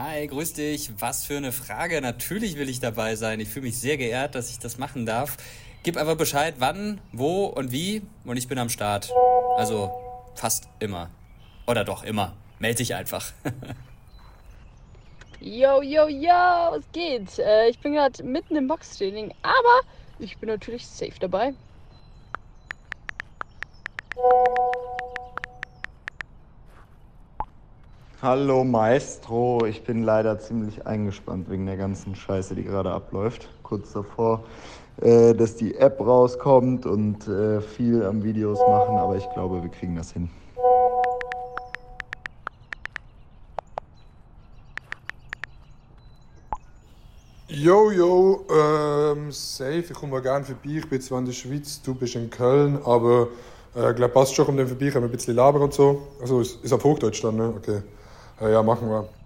Hi, grüß dich. Was für eine Frage. Natürlich will ich dabei sein. Ich fühle mich sehr geehrt, dass ich das machen darf. Gib einfach Bescheid, wann, wo und wie und ich bin am Start. Also fast immer. Oder doch immer. Meld dich einfach. Yo, yo, yo, was geht? Äh, ich bin gerade mitten im Boxtraining, aber ich bin natürlich safe dabei. Hallo Maestro, ich bin leider ziemlich eingespannt wegen der ganzen Scheiße, die gerade abläuft. Kurz davor, äh, dass die App rauskommt und äh, viel am Videos machen, aber ich glaube, wir kriegen das hin. Yo, yo, ähm, safe, ich komme gerne vorbei. Ich bin zwar in der Schweiz, du bist in Köln, aber äh, glaube passt schon, um den vorbei, können wir ein bisschen labern und so. Also ist, ist auf Hochdeutsch dann, ne? Okay. Ja, machen wir.